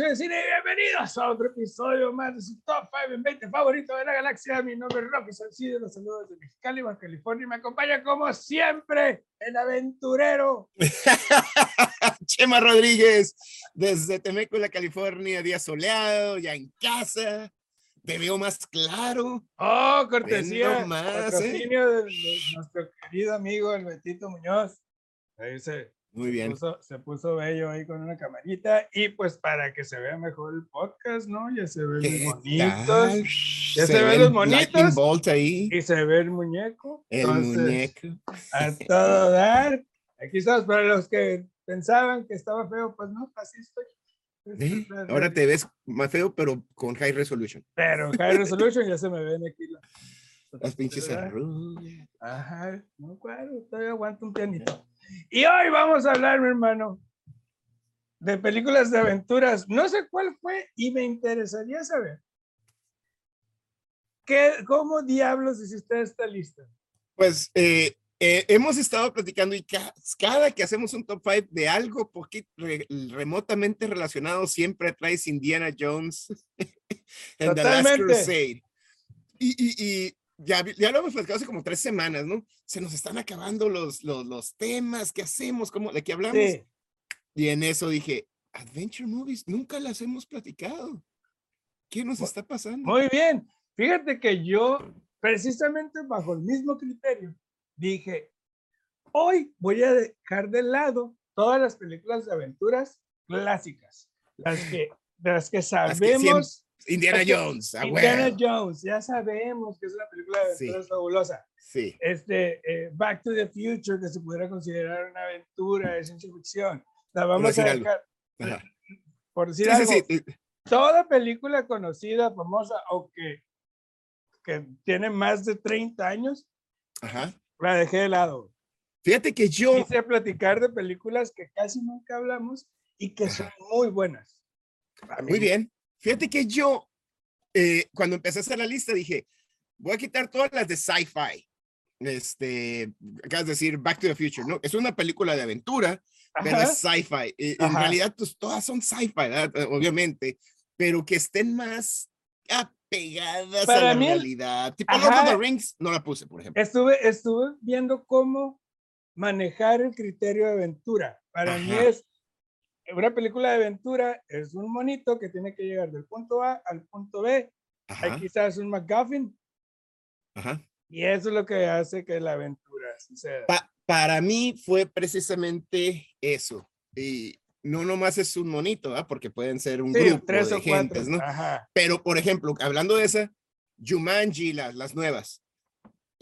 Mucho de Cine y bienvenidos a otro episodio más de su Top 5 en 20 favorito de la galaxia. Mi nombre es Rocky Salcido, los saludos de Mexicali, Baja California y me acompaña como siempre el aventurero. Chema Rodríguez, desde Temecula, California, día soleado, ya en casa, te veo más claro. Oh, cortesía, más, ¿eh? de, de nuestro querido amigo el Betito Muñoz. Ahí se, Muy bien. puso, se puso bello ahí con una camarita y pues para que se vea mejor el podcast, ¿no? Ya se ven ¿Qué los monitos? Ya se ve ven los monitos. bolt ahí, y se ve el muñeco. el entonces, muñeco. A todo dar. Aquí estamos para los que pensaban que estaba feo, pues no, así estoy. La Ahora te ves más feo, pero con high resolution. Pero High Resolution ya se me ven aquí la- Las pinches arrugas. Ajá, no, claro, todavía aguanto un pianito. Y hoy vamos a hablar, mi hermano, de películas de aventuras. No sé cuál fue y me interesaría saber. ¿Qué, ¿Cómo diablos hiciste esta lista? Pues eh, eh, hemos estado platicando y ca- cada que hacemos un top 5 de algo re- remotamente relacionado, siempre traes Indiana Jones en The Last. Crusade. Y, y, y ya, ya lo hemos platicado hace como tres semanas, ¿no? Se nos están acabando los, los, los temas, ¿qué hacemos? ¿Cómo, ¿De qué hablamos? Sí, Y en eso dije, Adventure Movies, nunca las hemos platicado. ¿Qué nos está pasando? muy bien. Fíjate que yo, precisamente bajo el mismo criterio, dije, hoy voy a dejar de lado todas las películas de aventuras clásicas, las que, las que sabemos. Indiana es que Jones, Indiana. Jones, ya sabemos que es una película de Sí. aventuras fabulosa. Sí. Este, eh, Back to the Future, que se pudiera considerar una aventura de ciencia ficción. La vamos a algo. dejar, Ajá. por decir Sí, sí, algo, sí, eh, toda película conocida, famosa o que, que tiene más de 30 años, Ajá. la dejé de lado. Fíjate que yo, Quise platicar de películas que casi nunca hablamos y que son muy buenas. Muy bien, fíjate que yo, eh, cuando empecé a hacer la lista, dije, voy a quitar todas las de sci-fi. Este, acabas de decir Back to the Future, ¿no? Es una película de aventura, pero Ajá, es sci-fi. Eh, En realidad, pues todas son sci-fi, obviamente, pero que estén más apegadas a la mí realidad. Tipo Lord of the Rings, no la puse, por ejemplo. Estuve, estuve viendo cómo manejar el criterio de aventura. Para mí es una película de aventura, es un monito que tiene que llegar del punto A al punto B. Hay Ajá, quizás un McGuffin ajá. y eso es lo que hace que la aventura suceda. Pa- para mí fue precisamente eso. Y no nomás es un monito, ¿ah? porque pueden ser un Sí, grupo tres de o cuatro. gentes, ¿no? Ajá. Pero, por ejemplo, hablando de esa, Jumanji, las, las nuevas.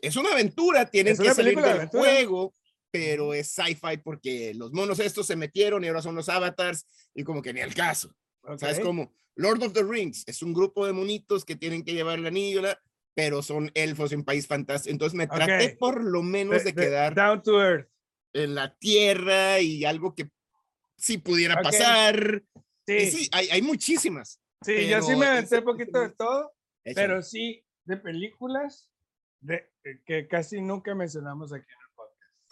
Es una aventura, tienen Es que salir de del juego, pero es sci-fi porque los monos estos se metieron y ahora son los avatars y como que ni al caso. ¿Sabes ok. cómo? Lord of the Rings es un grupo de monitos que tienen que llevar el anillo, la- pero son elfos en país fantástico. Entonces me traté Ok. por lo menos de, quedar Down to Earth. en la tierra y algo que sí pudiera Ok. pasar. Sí, Y sí, sí, hay, hay muchísimas. yo sí me aventé un poquito de todo, Échale. pero sí de películas de, eh, que casi nunca mencionamos aquí en.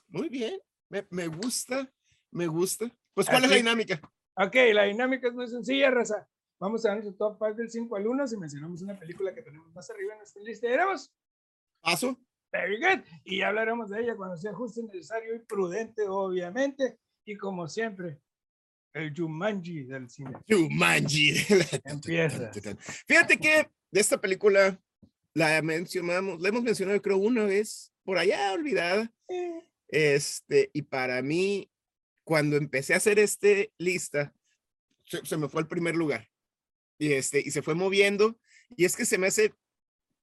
Muy bien, me, me gusta, me gusta. Pues, ¿cuál es la dinámica? Ok, la dinámica es muy sencilla, Raza. Vamos a dar nuestro top 5 del 5 al 1 si mencionamos una película que tenemos más arriba en nuestra lista. Éramos Paso. very good. Y ya hablaremos de ella cuando sea justo necesario y prudente, obviamente. Y como siempre, el Jumanji del cine. Jumanji. Empieza. Fíjate que de esta película la mencionamos, la hemos mencionado creo una vez, por allá olvidada. Eh, Este, y para mí, cuando empecé a hacer este lista, se, se me fue al primer lugar. Y este, y se fue moviendo. Y es que se me hace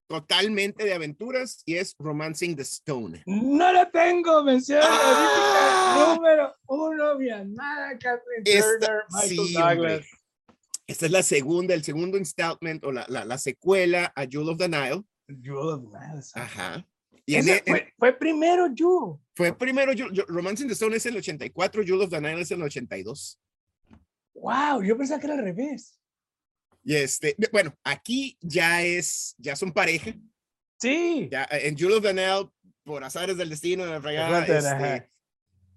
totalmente de aventuras y es Romancing the Stone. No la tengo, mención ¡Ah! número uno, mi amada Catherine Esta- Turner, Michael sí, hombre. Douglas. Esta es la segunda, el segundo installment o la, la, la secuela a Jewel of the Nile. Jewel of Madison. Ajá. Y en Ese e- en- fue, fue primero Jewel. fue primero, Jewel- Jewel- Romancing the Stone es el 84, Jewel of the Nile es el 82. Wow, yo pensaba que era al revés. Y este, bueno, aquí ya es, ya son pareja. Sí. Ya, en Jewel of the Nile, por azares del destino, de la ajá. este,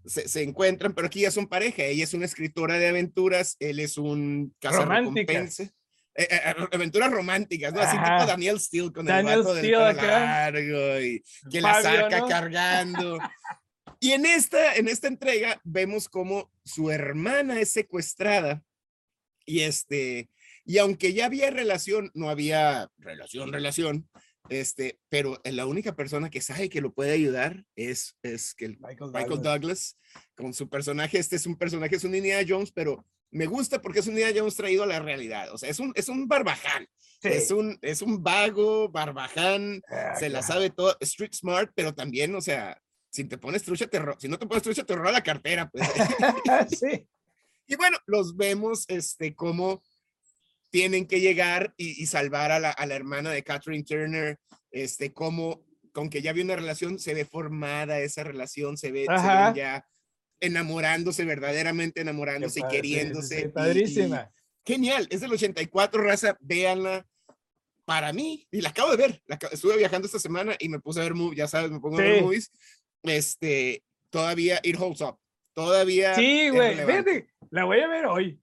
se, se encuentran, pero aquí ya son pareja. Ella es una escritora de aventuras, él es un cazarrecompensa. Románticas. Eh, eh, aventuras románticas, ¿no? Así Ajá. tipo Daniel Steele con Daniel el vato del Steele pelo acá. largo y que la Fabio, saca ¿no? cargando. Y en esta, en esta entrega vemos como su hermana es secuestrada y este, y aunque ya había relación, no había relación, relación, este, pero la única persona que sabe que lo puede ayudar es, es que el Michael, Michael Douglas. Douglas con su personaje. Este es un personaje, es un Indiana Jones, pero me gusta porque es un Indiana Jones traído a la realidad. O sea, es un, es un barbaján, Sí. es, un, es un vago, barbaján, Ah, se la sabe todo, street smart, pero también, o sea, si te pones trucha, te ro- si no te pones trucha, te roba la cartera. Pues. sí. y bueno, los vemos este, como tienen que llegar y, y salvar a la, a la hermana de Catherine Turner, este, como con que ya había una relación, se ve formada esa relación, se ve, se ya enamorándose, verdaderamente enamorándose y padre, sí, sí, queriéndose. sí, y- padrísima. y genial, es del 84, raza, véanla. Para mí, y la acabo de ver, la, estuve viajando esta semana y me puse a ver, movies, ya sabes, me pongo a ver Sí. movies. Este, todavía, it holds up. Todavía. Sí, güey. Fíjate, la voy a ver hoy.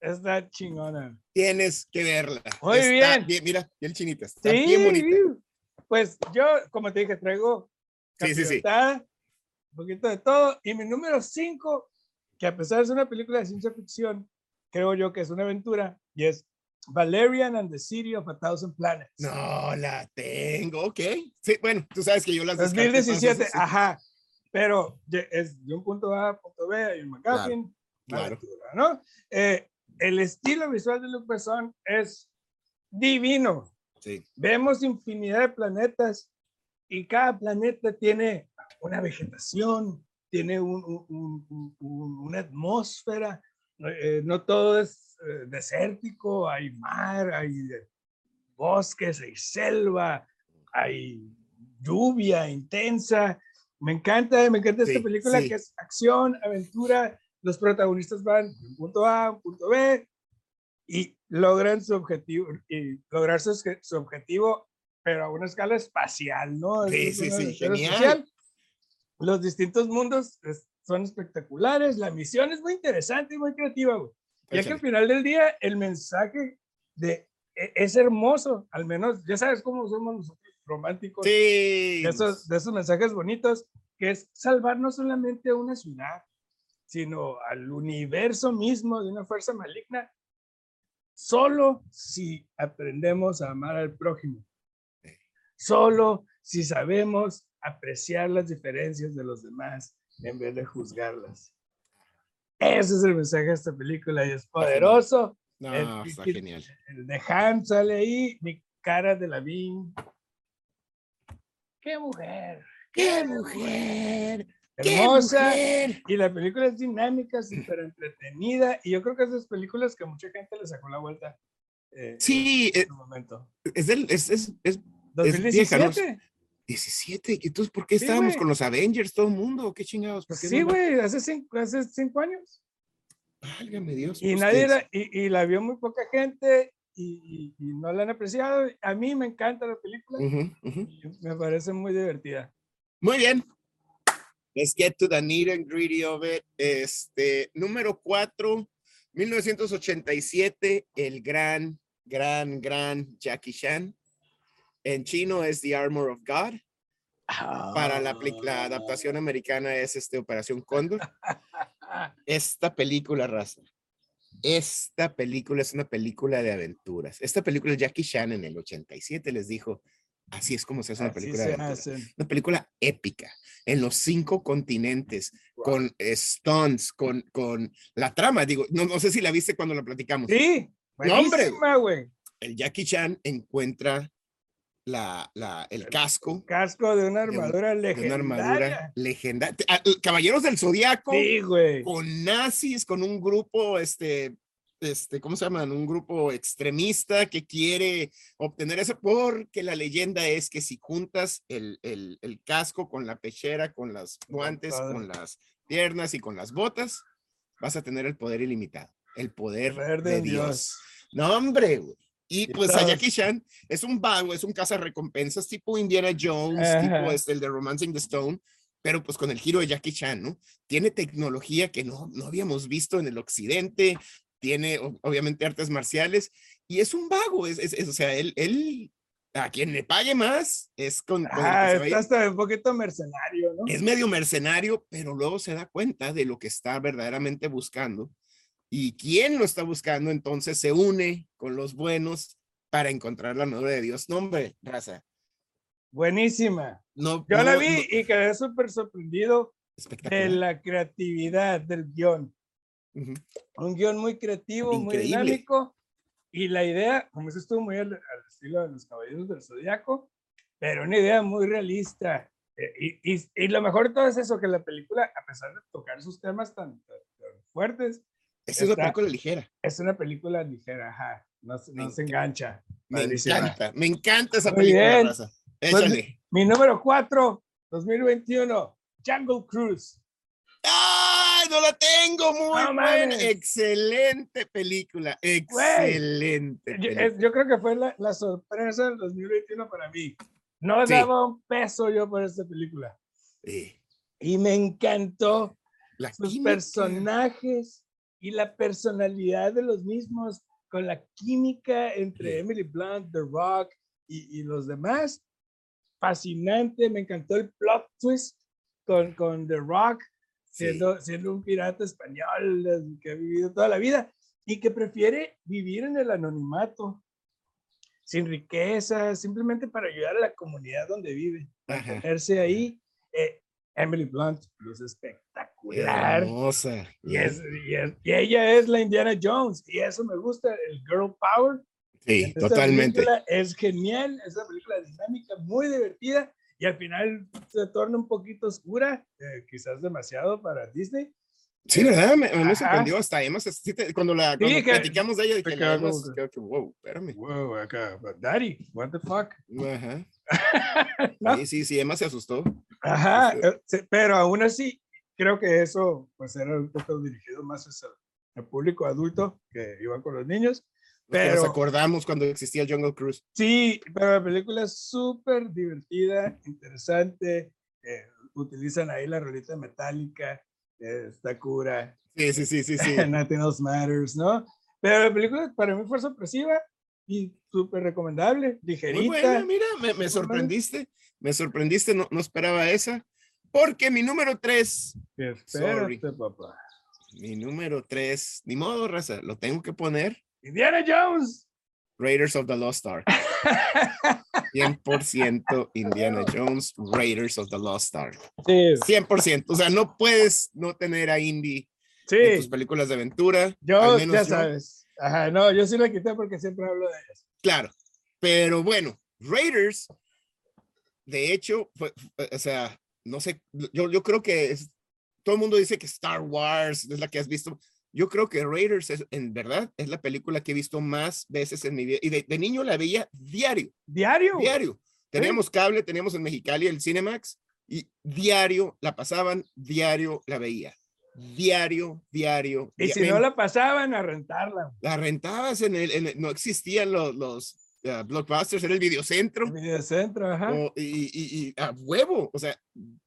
Está chingona. Tienes que verla. Muy Está bien. Mira, bien chinita. Está Sí, bien bonita. pues yo, como te dije, traigo Sí, sí, sí. Un poquito de todo. Y mi número 5, que a pesar de ser una película de ciencia ficción, creo yo que es una aventura, y es Valerian and the City of a Thousand Planets. No la tengo, ok. Sí, bueno, tú sabes que yo las descarto, 2017, entonces, sí. ajá. Pero es de un punto A a punto B, hay un McGuffin, una claro. aventura, ¿no? Eh, el estilo visual de Luc Besson es divino. Sí, Vemos infinidad de planetas y cada planeta tiene una vegetación, tiene un- un- un- un- un- una atmósfera. eh, no todo es eh, desértico, hay mar, hay eh, bosques, hay selva, hay lluvia intensa. Me encanta, me encanta esta película sí. que es acción, aventura. Los protagonistas van de un punto A a un punto B y logran su objetivo y lograr su, su objetivo, pero a una escala espacial, ¿no? Sí, Es sí, sí, genial. Los distintos mundos es- son espectaculares, la misión es muy interesante y muy creativa, güey. Ya que al final del día el mensaje de e- es hermoso, al menos ya sabes cómo somos nosotros románticos, Sí. de esos, de esos mensajes bonitos, que es salvar no solamente a una ciudad, sino al universo mismo de una fuerza maligna, solo si aprendemos a amar al prójimo, solo si sabemos apreciar las diferencias de los demás en vez de juzgarlas. Ese es el mensaje de esta película y es poderoso. No, el- está el- genial. El de Han sale ahí, mi cara de la ¡Qué mujer! ¡Qué mujer! Hermosa. mujer! Y la película es dinámica, súper entretenida. Y yo creo que es de esas películas que mucha gente le sacó la vuelta. eh, Sí, en eh, momento. es del, es, es, es Es vieja, ¿no? 2017. 17. ¿y Entonces, ¿por qué Sí, estábamos güey. con los Avengers, todo el mundo? ¿Qué chingados? ¿Por qué Sí, no güey, hace cinco, hace cinco años. Válgame Dios. Y pues, nadie la, y, y la vio muy poca gente y, y- no la han apreciado. A mí me encanta la película. Ujú, ujú. y Me parece muy divertida. Muy bien. Let's get to the nitty and gritty of it. Este, número 4, 1987, el gran, gran, gran Jackie Chan. En chino es The Armor of God. Para la, la adaptación americana es este Operación Cóndor. Ah, Esta película, raza. Esta película es una película de aventuras. Esta película Jackie Chan en el 87 les dijo, así es como se hace una película de aventuras. hacen. Una película épica en los cinco continentes, Wow. con stunts, con, con la trama. Digo, no, no sé si la viste cuando la platicamos. Sí, No, hombre. El Jackie Chan encuentra la, la, el casco Casco de una un- armadura de legendaria. una armadura legendaria. Caballeros del Zodiaco. Sí, güey. con nazis, con un grupo, este, este, ¿cómo se llaman? Un grupo extremista que quiere obtener eso porque la leyenda es que si juntas el, el, el casco con la pechera, con las guantes, con las piernas y con las botas, vas a tener el poder ilimitado, el poder, Poder de de Dios. Dios. No, hombre, güey. Y pues a Jackie Chan es un vago, es un recompensas tipo Indiana Jones, Ajá. tipo este, el de Romancing the Stone, pero pues con el giro de Jackie Chan, ¿no? Tiene tecnología que no, no habíamos visto en el occidente, tiene obviamente artes marciales y es un vago, es, es, o sea, él, él, a quien le pague más es con... ah, está hasta un poquito mercenario, ¿no? Es medio mercenario, pero luego se da cuenta de lo que está verdaderamente buscando y quién lo está buscando, entonces se une con los buenos para encontrar la novia de Dios. No, hombre, raza. Buenísima. No, Yo la vi y quedé súper sorprendido de la creatividad del guion. Un guion muy creativo, muy dinámico. Y la idea, como eso estuvo muy al, estilo de los caballeros del zodiaco, pero una idea muy realista. Eh, y, y, y, lo mejor de todo es eso, que la película, a pesar de tocar sus temas tan, fuertes, es una película ligera. Es una película ligera, ajá. No, no se engancha. Me encanta, me encanta esa película, raza. Pues, Échale. mi número 4, 2021, Jungle Cruise. ¡Ay, no la tengo! Muy buena. Excelente película. Excelente. Yo, creo que fue la, la, sorpresa del 2021 para mí. No daba un peso yo por esta película. Sí. Y me encantó. La sus personajes y la personalidad de los mismos con la química entre Emily Blunt, The Rock y, y los demás. Fascinante, me encantó el plot twist con, con The Rock, siendo, siendo un pirata español que ha vivido toda la vida y que prefiere vivir en el anonimato, sin riqueza, simplemente para ayudar a la comunidad donde vive, ponerse ahí. Eh, Emily Blunt es espectacular. Hermosa. Y, es, y, y, ella es la Indiana Jones, y eso me gusta, el girl power Sí, totalmente. Es genial, es una película dinámica, muy divertida y al final se torna un poquito oscura, eh, quizás demasiado para Disney. Sí, ¿verdad? Me, me sorprendió hasta Emma, cuando la cuando platicamos de ella, dije, creo que, wow, espérame. Wow, acá, daddy, what the fuck. Ajá. Sí, sí, sí, Emma se asustó. Ajá, eh, pero aún así, creo que eso, pues era un poco dirigido más al público adulto que iba con los niños. Pero, nos acordamos cuando existía Jungle Cruise. Sí, pero la película es súper divertida, interesante. Eh, utilizan ahí la rolita metálica, eh, está cura. Sí, sí, sí, sí. sí. Nothing else matters, ¿no? Pero la película para mí fue sorpresiva y súper recomendable, ligerita. Muy buena, mira, me, me sorprendiste, me sorprendiste, no, no esperaba esa. Porque mi número tres. Espérate, papá. Mi número tres, ni modo, raza, lo tengo que poner Indiana Jones. Raiders of the Lost Ark. 100% Indiana Jones, Raiders of the Lost Ark. Sí. 100%. O sea, no puedes no tener a Indy en tus películas de aventura. Yo, ya sabes. Ajá, no, yo sí la quité porque siempre hablo de ellas. Claro. Pero bueno, Raiders, de hecho, o sea, no sé, yo, yo creo que es, todo el mundo dice que Star Wars es la que has visto. Yo creo que Raiders es, en verdad, es la película que he visto más veces en mi vida. Y de, niño la veía diario. ¿Diario? Diario. Teníamos cable, teníamos en Mexicali el Cinemax y diario la pasaban, diario la veía. Diario, diario. Y si no la pasaban, a rentarla. La rentabas en el, no existían los, los uh, blockbusters, era el videocentro. El videocentro, ajá. y, y, y, a huevo, o sea,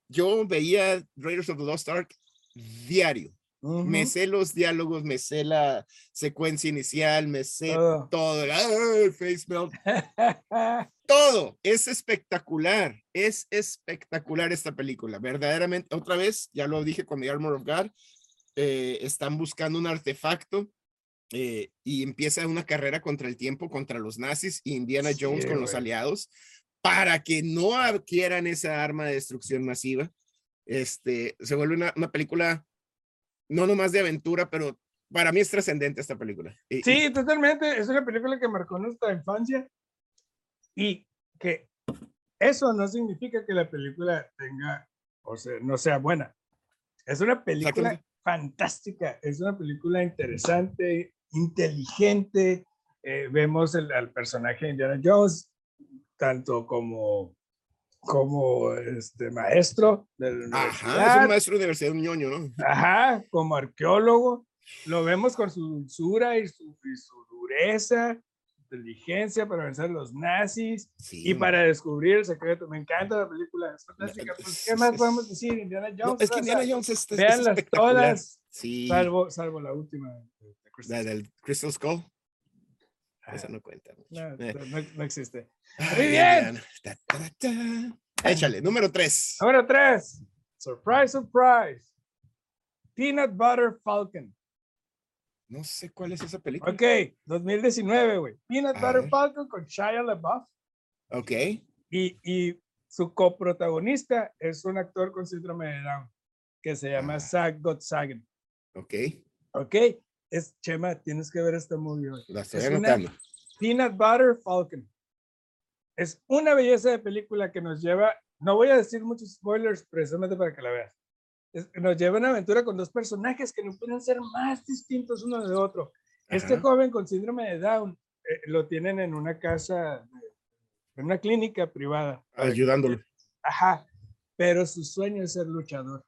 yo veía Raiders of the Lost Ark diario me sé los diálogos, me sé la secuencia inicial, me sé todo. el face melt. todo. Es espectacular. Es espectacular esta película. Verdaderamente, otra vez, ya lo dije con The Armor of God, eh, están buscando un artefacto eh, y empieza una carrera contra el tiempo, contra los nazis y Indiana Jones con los aliados para que no adquieran esa arma de destrucción masiva. Este, se vuelve una, una película no nomás de aventura, pero para mí es trascendente esta película. sí, totalmente. Es una película que marcó nuestra infancia y que eso no significa que la película tenga, o sea, no sea buena. Es una película fantástica, es una película interesante, inteligente. Eh, vemos el, al personaje de Indiana Jones, tanto como como este maestro Ajá, es un maestro de universidad, un ñoño, ¿no? Ajá, como arqueólogo. Lo vemos con su dulzura y su, y su dureza. inteligencia para vencer a los nazis Sí, y man. para descubrir el secreto. Me encanta la película, es fantástica. Pues, es- ¿Qué más podemos decir? Indiana No, Jones. es que o sea, Indiana Jones es, es- es véanlas espectacular. todas, Sí, salvo, salvo la última. de- de la del Crystal Skull, esa no cuenta. mucho. no, Eh. no, no existe. Ay, bien. Ta, ta, ta. Échale, número tres. Número 3. Surprise, surprise. Peanut Butter Falcon. No sé cuál es esa película. Ok, 2019, güey. Peanut A Butter ver. Falcon con Shia LaBeouf. Ok. Y, y su coprotagonista es un actor con síndrome de Down que se llama Ah. Zach Gottsagen. Ok, Ok, es Chema, tienes que ver esta movie hoy. la estoy Es una- anotando. Peanut Butter Falcon. Es una belleza de película que nos lleva, no voy a decir muchos spoilers precisamente para que la veas. Es- nos lleva a una aventura con dos personajes que no pueden ser más distintos uno de otro. Este Ajá. joven con síndrome de Down eh, lo tienen en una casa, en una clínica privada. Ayudándolo. Ajá, pero su sueño es ser luchador.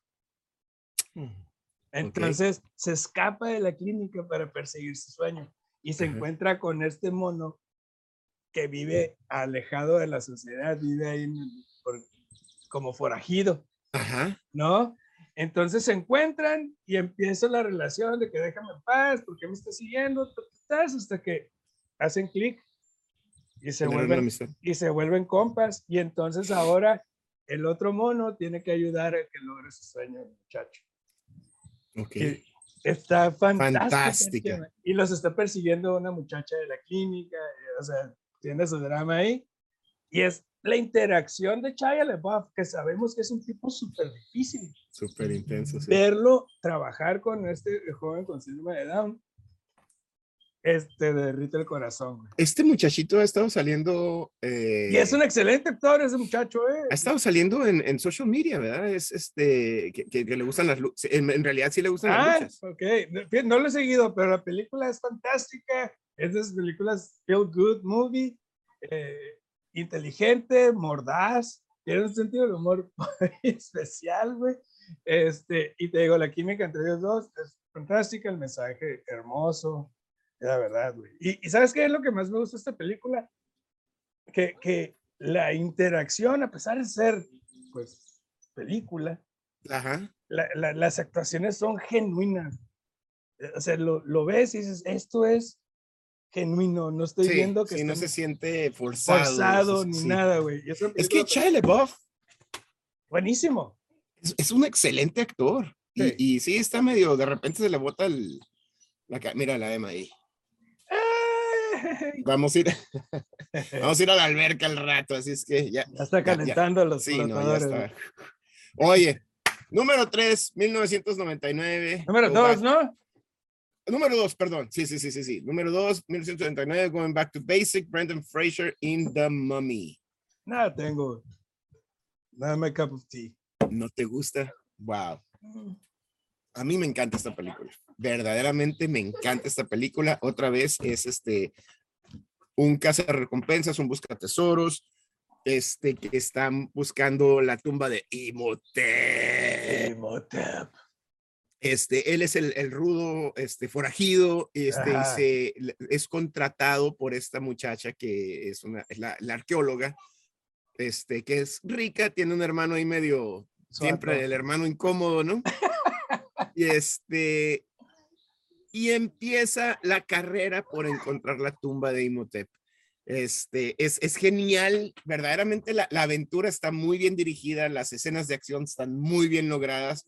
Entonces se escapa de la clínica para perseguir su sueño y se encuentra con este mono que vive alejado de la sociedad, vive ahí en el- por- como forajido, Ajá. ¿no? Entonces se encuentran y empieza la relación de que déjame en paz, porque me estás siguiendo? Ta, ta, ta, Hasta que hacen clic y se vuelven y se vuelven compas y entonces ahora el otro mono tiene que ayudar a que logre su sueño el muchacho. Ok. Y está fantástica. Fantástica. Y los está persiguiendo una muchacha de la clínica, eh, o sea, tiene su drama ahí. Y es la interacción de Shia LaBeouf, que sabemos que es un tipo súper difícil. Súper intenso. sí. Verlo trabajar con este joven con síndrome de Down, este derrite el corazón. güey. Este muchachito ha estado saliendo. eh, Y es un excelente actor ese muchacho, ¿eh? Ha estado saliendo en, en social media, ¿verdad? Es este. Que, que- que le gustan las luchas. En, en realidad sí le gustan las Ah, luchas. ok. No, no lo he seguido, pero la película es fantástica. Es de esas películas feel good movie, eh, inteligente, mordaz, tiene un sentido del humor especial, güey. Este, y te digo, la química entre ellos dos es fantástica, el mensaje hermoso, la verdad, güey. Y, y ¿sabes qué es lo que más me gusta de esta película? Que, que la interacción, a pesar de ser, pues, película, Ajá. la- la- las actuaciones son genuinas. Eh, O sea, lo, lo ves y dices, esto es genuino, no estoy Sí, viendo que sí, no se siente forzado. forzado ni sí. nada, güey. Es que película Shia LaBeouf buenísimo. es, es un excelente actor. Y- Sí. Y, sí está medio, de repente se le bota el, la, mira la Emma ahí. Vamos a ir, vamos a ir a la alberca al rato, así es que ya. Ya está calentando los Sí, no, ya está. Oye, número 3, 1999. Número Go dos, back- ¿no? Número 2, perdón. Sí, sí, sí, sí, sí. Número 2, 1999, Going Back to Basic, Brendan Fraser in The Mummy. Nada tengo. Nada my cup of tea. ¿No te gusta? Wow. A mí me encanta esta película. Verdaderamente me encanta esta película. Otra vez es este un caza recompensas, un busca tesoros, este que están buscando la tumba de Imhotep. Imhotep. Este, él es el, el rudo, este, forajido, este, y se- es contratado por esta muchacha que es una, es la, la arqueóloga, este, que es rica, tiene un hermano ahí medio, siempre el hermano incómodo, ¿no? y este, y empieza la carrera por encontrar la tumba de Imhotep. Este, es, es genial, verdaderamente la, la aventura está muy bien dirigida, las escenas de acción están muy bien logradas.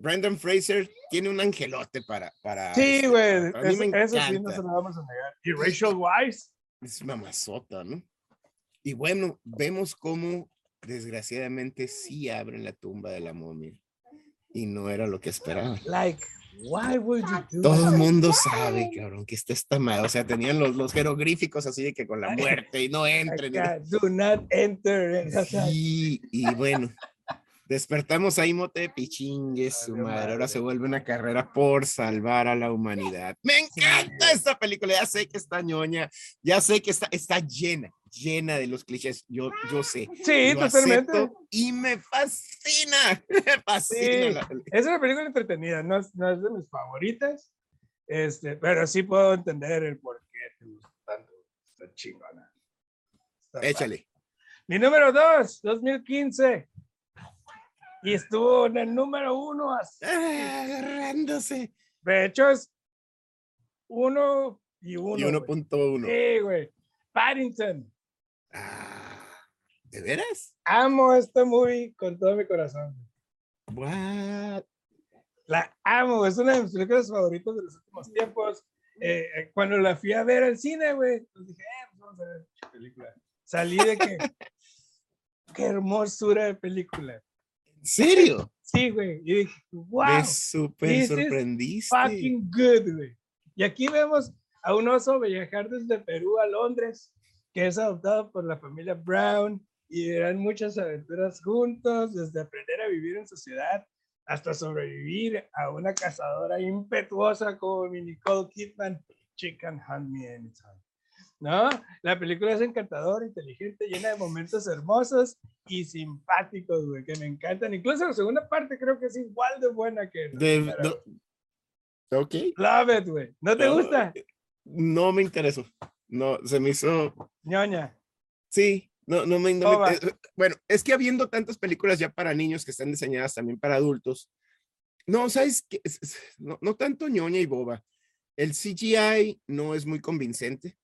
Brendan Fraser tiene un angelote para, para Sí, este, güey. Eso, sí, no se lo vamos a negar. Y Rachel Weisz. Es mamazota, ¿no? Y bueno, vemos cómo desgraciadamente sí abren la tumba de la momia. Y no era lo que esperaban. Like, why would you do Todo that? el mundo sabe, cabrón, que está esta madre. O sea, tenían los, los jeroglíficos así de que con la muerte y no entren. y- Acá, do not enter. Sí, y bueno, despertamos a Imhotep y chingue su madre. Ahora se vuelve una carrera por salvar a la humanidad. Me encanta esta película. Ya sé que está ñoña, ya sé que está, está llena, llena de los clichés. Yo, yo sé. Sí, lo totalmente. y me fascina. Me fascina. Sí. Es una película entretenida, no es, no es de mis favoritas, este, pero sí puedo entender el por qué te gusta tanto. chingona. Está padre. Échale. Mi número dos, 2015. Y estuvo en el número uno. así. Ah, agarrándose. De hecho, es uno y uno. Y güey. 1.1. Sí, güey. Paddington. Ah, ¿De veras? Amo esta movie con todo mi corazón. What? La amo, es una de mis películas favoritas de los últimos tiempos. Eh, eh, cuando la fui a ver al cine, güey, pues dije, eh, pues vamos a ver película. Salí de que, qué hermosura de película. ¿En serio? Sí, güey, y dije, wow, Me súper sorprendiste. fucking good, güey. Y aquí vemos a un oso viajar desde Perú a Londres, que es adoptado por la familia Brown, y eran muchas aventuras juntos, desde aprender a vivir en sociedad hasta sobrevivir a una cazadora impetuosa como mi Nicole Kidman. Chicken Hunt Me Anytime. ¿No? La película es encantadora, inteligente, llena de momentos hermosos y simpáticos, güey, que me encantan. Incluso la segunda parte creo que es igual de buena que De- no-. Ok. Love it, güey. ¿No te No, gusta? No me interesó. No, se me hizo. ñoña. Sí, no, no me. no me- eh, bueno, es que habiendo tantas películas ya para niños que están diseñadas también para adultos. No, ¿sabes es- No, no tanto ñoña y boba. El CGI no es muy convincente.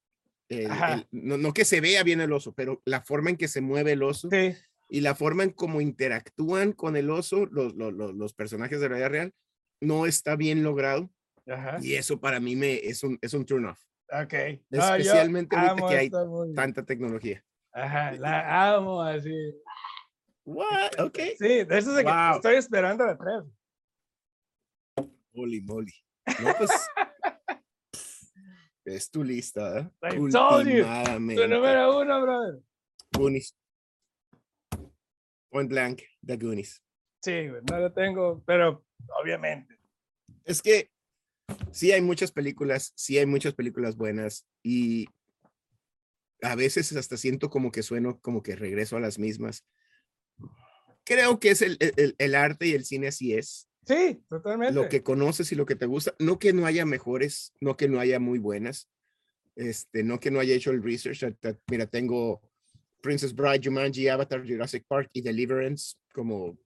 El- Ajá. el- no, no que se vea bien el oso, pero la forma en que se mueve el oso Sí. y la forma en cómo interactúan con el oso los, los, los- los personajes de la vida real no está bien logrado. Ajá. Y eso para mí me, es un, es un turn off. Ok. No, yo Especialmente ahorita amo que hay. Tanta tecnología. Ajá, la amo así. What? Ok. Sí, de eso es de que Wow. estoy esperando la 3. Holy moly. No, pues. es tu lista, ¿eh? I told you. Tu número uno, brother. Goonies. Point blank, The Goonies. Sí, no lo tengo, pero obviamente. Es que sí hay muchas películas, sí hay muchas películas buenas y a veces hasta siento como que sueno como que regreso a las mismas. Creo que es el, el- el arte y el cine así es. Sí, totalmente. lo que conoces y lo que te gusta. No que no haya mejores, no que no haya muy buenas, este, no que no haya hecho el research. Mira, tengo Princess Bride, Jumanji, Avatar, Jurassic Park y Deliverance como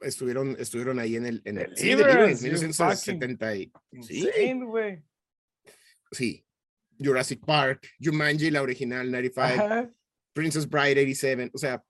estuvieron, estuvieron ahí en el, en el sí, Deliverance, Deliverance, you 1970 y- sí. Güey. sí. Jurassic Park, Jumanji, la original, 95, Ajá. Princess Bride, 87, o sea,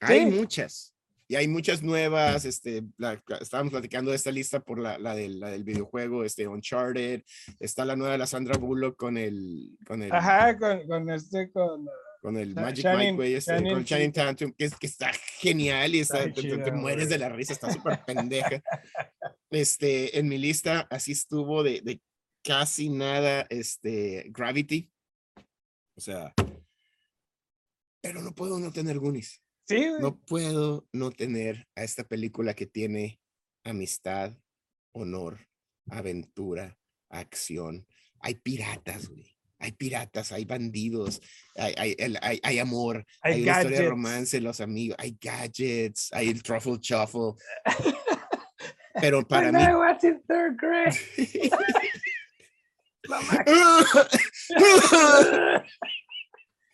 hay Sí. muchas. Y hay muchas nuevas, este, la- estábamos platicando de esta lista por la, la, del, la del videojuego, este, Uncharted, está la nueva de la Sandra Bullock con el, con el, Ajá, con, con este, con. con el Magic Channing- Mike, güey, este, con Channing, el Channing sí. Tatum, que, que está genial y está, Está te, te- te mueres de la risa, está súper pendeja. Este, en mi lista así estuvo de, de casi nada, este, Gravity, o sea, pero no puedo no tener Goonies. Sí, güey. No puedo no tener a esta película que tiene amistad, honor, aventura, acción. Hay piratas, güey. Hay piratas, hay bandidos, hay, hay, hay- hay amor, Hay una historia de romance, los amigos, hay gadgets, hay el truffle shuffle. Pero para mí. Third grade.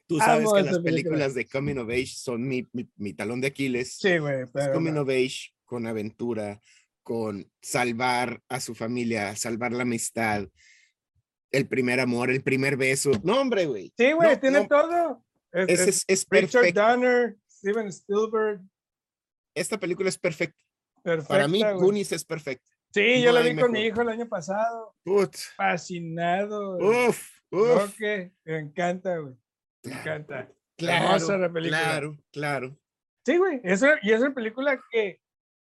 Tú sabes Amo que las película. películas de Coming of Age son mi, mi- mi talón de Aquiles. Sí, güey, coming of age con aventura, con salvar a su familia, salvar la amistad, el primer amor, el primer beso. No, hombre, güey. Sí, güey, No, tiene no, todo. Es, es es, es Richard perfecto. Donner, Steven Spielberg. Esta película es perfecta. Perfecta, Para mí, güey. Goonies es perfecta. Sí, yo no la vi con mi hijo el año pasado. Put, Fascinado. güey. uf, uf. que me encanta, güey. Me encanta. Claro, hermosa la película. claro, claro. Sí, güey. Eso, y es una película que,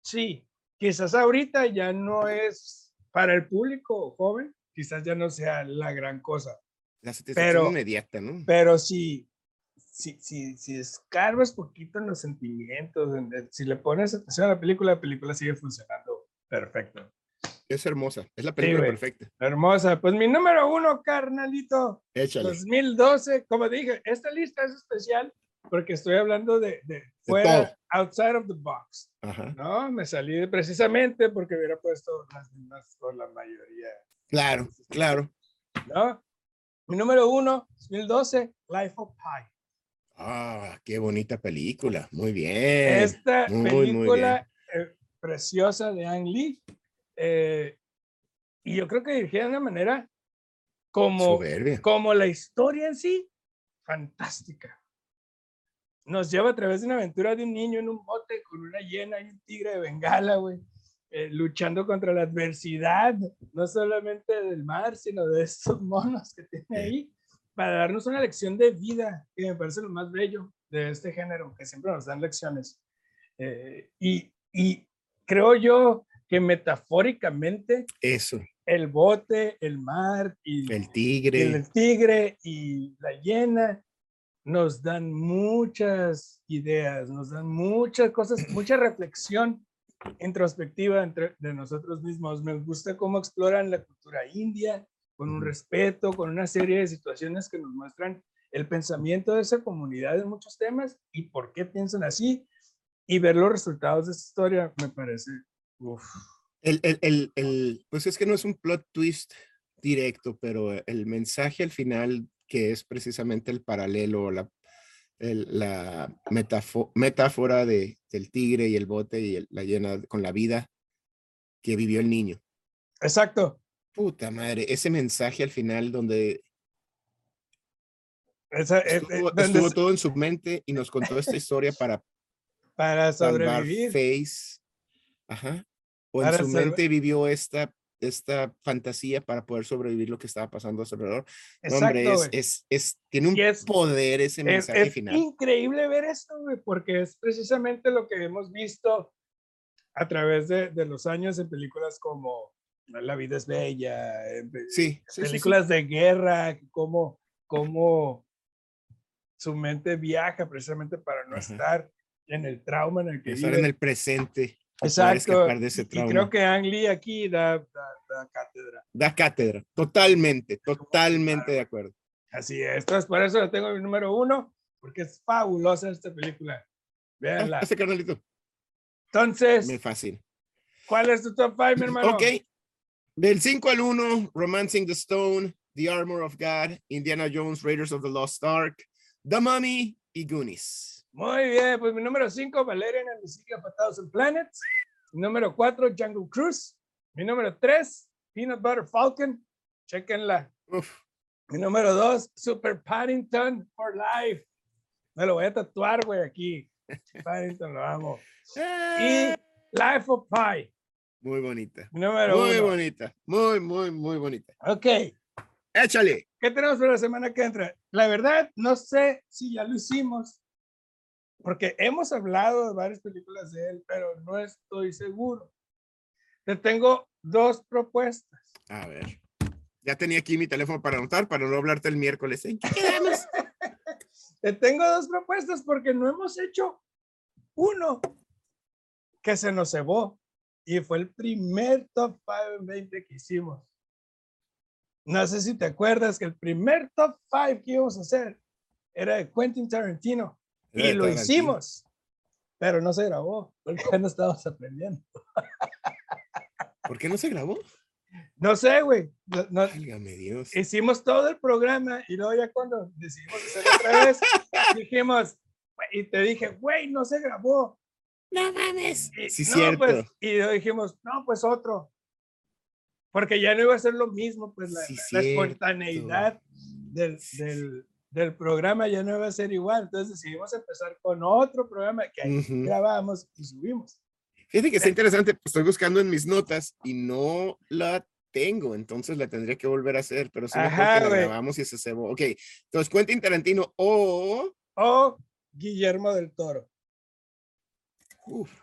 sí, quizás ahorita ya no es para el público joven, quizás ya no sea la gran cosa. La satisfacción Pero- inmediata, ¿no? Pero si, si, si, si escarbas poquito en los sentimientos, en- en- si le pones atención a la película, la película sigue funcionando perfecto. Es hermosa. Es la película güey. perfecta. Hermosa. Pues mi número uno, carnalito, Échale. 2012. Como dije, esta lista es especial porque estoy hablando de, de fuera, todo. outside of the box. Ajá. No, me salí de- precisamente porque hubiera puesto las mismas por la mayoría. Claro, claro. ¿no? Mi número uno, 2012, Life of Pi. Ah, qué bonita película. Muy bien. Esta muy, muy película eh, preciosa de Ang Lee. Eh, y yo creo que dirigida de una manera como, Soberbia. como la historia en sí, fantástica. Nos lleva a través de una aventura de un niño en un bote con una hiena y un tigre de bengala, güey, eh, luchando contra la adversidad, no solamente del mar, sino de estos monos que tiene ahí, para darnos una lección de vida, que me parece lo más bello de este género, que siempre nos dan lecciones. Eh, y, y creo yo que metafóricamente Eso. el bote, el mar y El tigre. el tigre y la hiena nos dan muchas ideas, nos dan muchas cosas, mucha reflexión introspectiva entre, de nosotros mismos. Me gusta cómo exploran la cultura india con un respeto, con una serie de situaciones que nos muestran el pensamiento de esa comunidad en muchos temas y por qué piensan así. Y ver los resultados de esta historia me parece, uf, El, el, el, el- pues es que no es un plot twist directo, pero el mensaje al final, que es precisamente el paralelo, la, la metáfora de, del tigre y el bote y la llena con la vida que vivió el niño. Exacto. Puta madre, ese mensaje al final donde Esa- eh, eh, estuvo, donde estuvo todo en su mente y nos contó esta historia para para sobrevivir. Face. Ajá. O en Para su mente vivió esta, esta fantasía para poder sobrevivir lo que estaba pasando a su alrededor. Exacto, hombre, es, es, es- tiene un es- poder ese Es, mensaje es final. increíble ver esto, güey, porque es precisamente lo que hemos visto a través de, de los años en películas como La vida es bella, en Sí, sí, sí, sí. películas de guerra, como, como su mente viaja precisamente para no Ajá. estar en el trauma en el que Estar vive. en el presente. Exacto. y- creo que Ang Lee aquí da, da, da cátedra. Da cátedra. Totalmente, totalmente de acuerdo. Así es. Entonces, por eso la tengo en mi número uno, porque es fabulosa esta película. Ah, Este carnalito Entonces, me fascina. ¿cuál es tu top 5, mi hermano? Ok. Del 5 al 1, Romancing the Stone, The Armor of God, Indiana Jones, Raiders of the Lost Ark, The Mummy y Goonies. Muy bien, pues mi número 5, Valerian and the City of a Thousand Planets. Mi número 4, Jungle Cruise. Mi número 3, Peanut Butter Falcon. Chequenla. Uf, Mi número 2, Super Paddington for Life. Me lo voy a tatuar, güey, aquí. Paddington, lo amo. Y Life of Pi. Muy bonita. Mi número Muy 1. bonita. Muy, muy, muy bonita. Ok, Échale. ¿qué tenemos para la semana que entra? La verdad, no sé si ya lo hicimos, porque hemos hablado de varias películas de él, pero no estoy seguro. Te tengo dos propuestas. A ver. Ya tenía aquí mi teléfono para anotar, para no hablarte el miércoles. ¿En qué quedamos? Te tengo dos propuestas porque no hemos hecho uno que se nos cebó y fue el primer top 5 en 20 que hicimos. No sé si te acuerdas que el primer top 5 que íbamos a hacer era de Quentin Tarantino y lo hicimos, pero no se grabó porque ya no estábamos aprendiendo. ¿Por qué no se grabó? No sé, güey. no- no- Válgame Dios. hicimos todo el programa y luego ya cuando decidimos hacerlo otra vez, dijimos, y te dije, güey, no se grabó. No mames. Y, Sí, no, cierto. pues, y dijimos, no, pues otro. Porque ya no iba a ser lo mismo, pues la, Sí, la espontaneidad del, del, del programa ya no iba a ser igual. Entonces decidimos empezar con otro programa que ahí Ujú. grabamos y subimos. Fíjate que está interesante, pues estoy buscando en mis notas y no la tengo, entonces la tendría que volver a hacer, pero sí Ajá, que la grabamos y se cebó. Ok, entonces Quentin Tarantino o... O Guillermo del Toro. uf.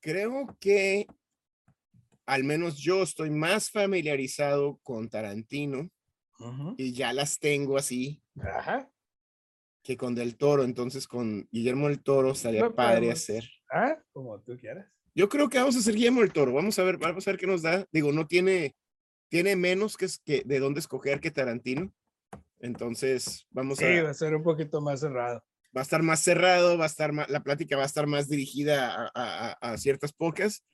Creo que al menos yo estoy más familiarizado con Tarantino y ya las tengo así Ajá. que con Del Toro, entonces con Guillermo del Toro estaría Lo padre podemos- hacer. Ah, como tú quieras. Yo creo que vamos a hacer Guillermo del Toro. Vamos a ver, vamos a ver qué nos da. Digo, no tiene, tiene menos que, que de dónde escoger que Tarantino. Entonces, vamos Sí, a, va a ser un poquito más cerrado. va a estar más cerrado, va a estar más, la plática va a estar más dirigida a, a- a- a ciertas pocas.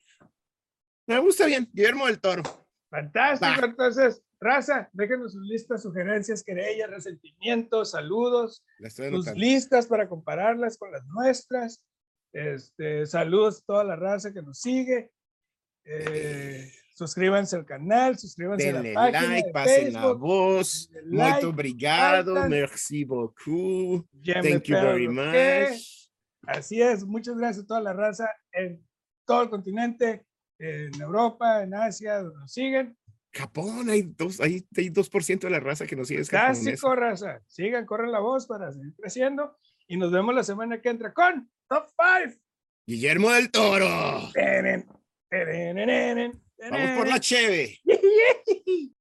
Me gusta bien, Guillermo del Toro. Fantástico. Va. Entonces, Raza, déjenos sus listas, sugerencias, querellas, resentimientos, saludos, La sus listas para compararlas con las nuestras. Este, saludos a toda la raza que nos sigue. Eh, suscríbanse al canal, suscríbanse Denle a la página like, de pasen la Facebook. voz. denle Muito like, obrigado. Merci beaucoup. Ya Thank you very que. much. Así es, muchas gracias a toda la raza en todo el continente, en Europa, en Asia, donde nos siguen. Japón, hay dos, hay, hay 2% de la raza que nos sigue es japonesa. Clásico, raza. Sigan, corren la voz para seguir creciendo. Y nos vemos la semana que entra con Top 5. Guillermo del Toro. Vamos por la cheve.